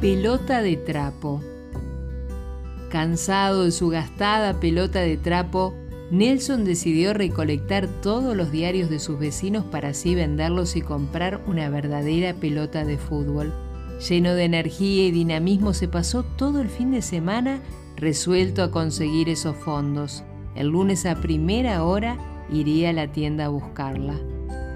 Pelota de trapo. Cansado de su gastada pelota de trapo, Nelson decidió recolectar todos los diarios de sus vecinos para así venderlos y comprar una verdadera pelota de fútbol. Lleno de energía y dinamismo se pasó todo el fin de semana resuelto a conseguir esos fondos. El lunes a primera hora iría a la tienda a buscarla.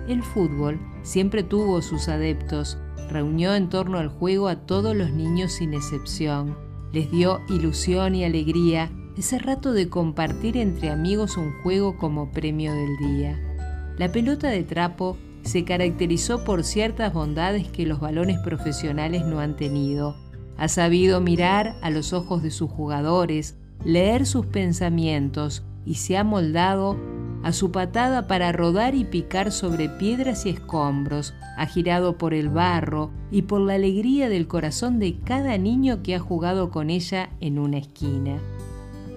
El fútbol siempre tuvo sus adeptos, reunió en torno al juego a todos los niños sin excepción, les dio ilusión y alegría ese rato de compartir entre amigos un juego como premio del día. La pelota de trapo se caracterizó por ciertas bondades que los balones profesionales no han tenido. Ha sabido mirar a los ojos de sus jugadores, leer sus pensamientos y se ha moldado a su patada para rodar y picar sobre piedras y escombros, ha girado por el barro y por la alegría del corazón de cada niño que ha jugado con ella en una esquina.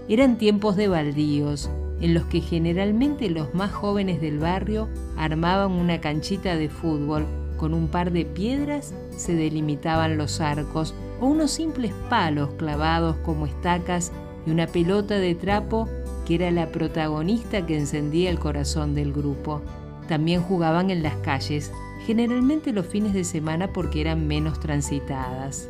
Eran tiempos de baldíos, en los que generalmente los más jóvenes del barrio armaban una canchita de fútbol, con un par de piedras se delimitaban los arcos o unos simples palos clavados como estacas y una pelota de trapo que era la protagonista que encendía el corazón del grupo. También jugaban en las calles, generalmente los fines de semana porque eran menos transitadas.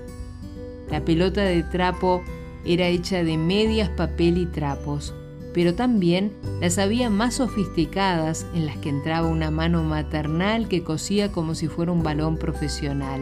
La pelota de trapo era hecha de medias, papel y trapos, pero también las había más sofisticadas en las que entraba una mano maternal que cosía como si fuera un balón profesional.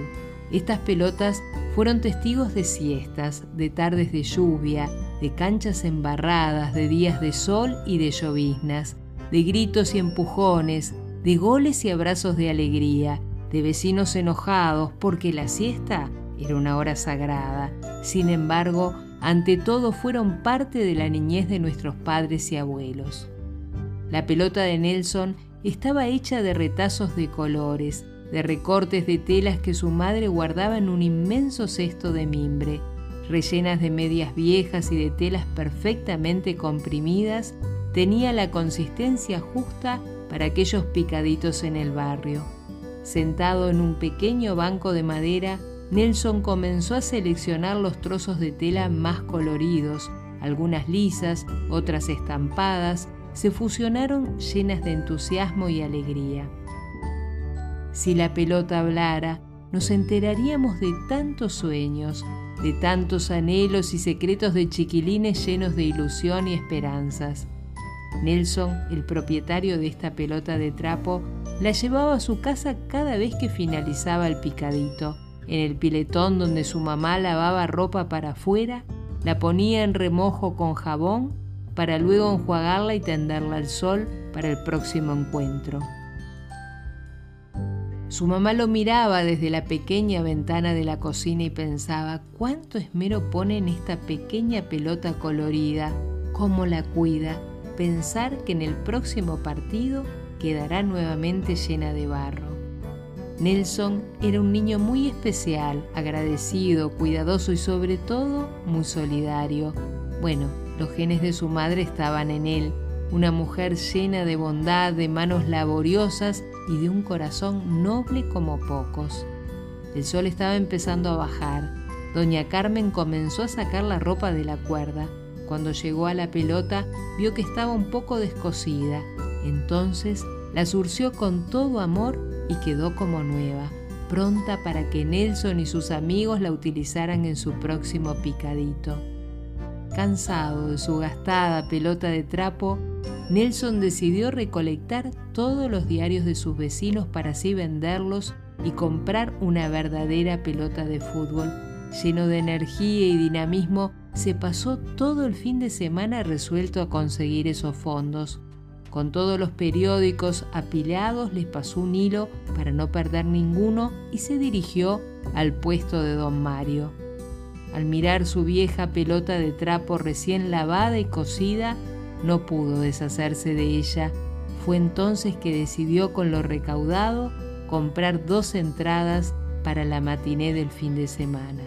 Estas pelotas fueron testigos de siestas, de tardes de lluvia, de canchas embarradas, de días de sol y de lloviznas, de gritos y empujones, de goles y abrazos de alegría, de vecinos enojados porque la siesta era una hora sagrada. Sin embargo, ante todo fueron parte de la niñez de nuestros padres y abuelos. La pelota de Nelson estaba hecha de retazos de colores, de recortes de telas que su madre guardaba en un inmenso cesto de mimbre, rellenas de medias viejas y de telas perfectamente comprimidas, tenía la consistencia justa para aquellos picaditos en el barrio. Sentado en un pequeño banco de madera, Nelson comenzó a seleccionar los trozos de tela más coloridos, algunas lisas, otras estampadas, se fusionaron llenas de entusiasmo y alegría. Si la pelota hablara, nos enteraríamos de tantos sueños, de tantos anhelos y secretos de chiquilines llenos de ilusión y esperanzas. Nelson, el propietario de esta pelota de trapo, la llevaba a su casa cada vez que finalizaba el picadito en el piletón donde su mamá lavaba ropa para afuera, la ponía en remojo con jabón para luego enjuagarla y tenderla al sol para el próximo encuentro. Su mamá lo miraba desde la pequeña ventana de la cocina y pensaba cuánto esmero pone en esta pequeña pelota colorida, cómo la cuida, pensar que en el próximo partido quedará nuevamente llena de barro. Nelson era un niño muy especial, agradecido, cuidadoso y sobre todo muy solidario. Bueno, los genes de su madre estaban en él, una mujer llena de bondad, de manos laboriosas y de un corazón noble como pocos. El sol estaba empezando a bajar. Doña Carmen comenzó a sacar la ropa de la cuerda. Cuando llegó a la pelota vio que estaba un poco descosida. Entonces la surció con todo amor y quedó como nueva, pronta para que Nelson y sus amigos la utilizaran en su próximo picadito. Cansado de su gastada pelota de trapo, Nelson decidió recolectar todos los diarios de sus vecinos para así venderlos y comprar una verdadera pelota de fútbol. Lleno de energía y dinamismo, se pasó todo el fin de semana resuelto a conseguir esos fondos. Con todos los periódicos apilados les pasó un hilo para no perder ninguno y se dirigió al puesto de don Mario. Al mirar su vieja pelota de trapo recién lavada y cocida, no pudo deshacerse de ella. Fue entonces que decidió con lo recaudado comprar dos entradas para la matiné del fin de semana.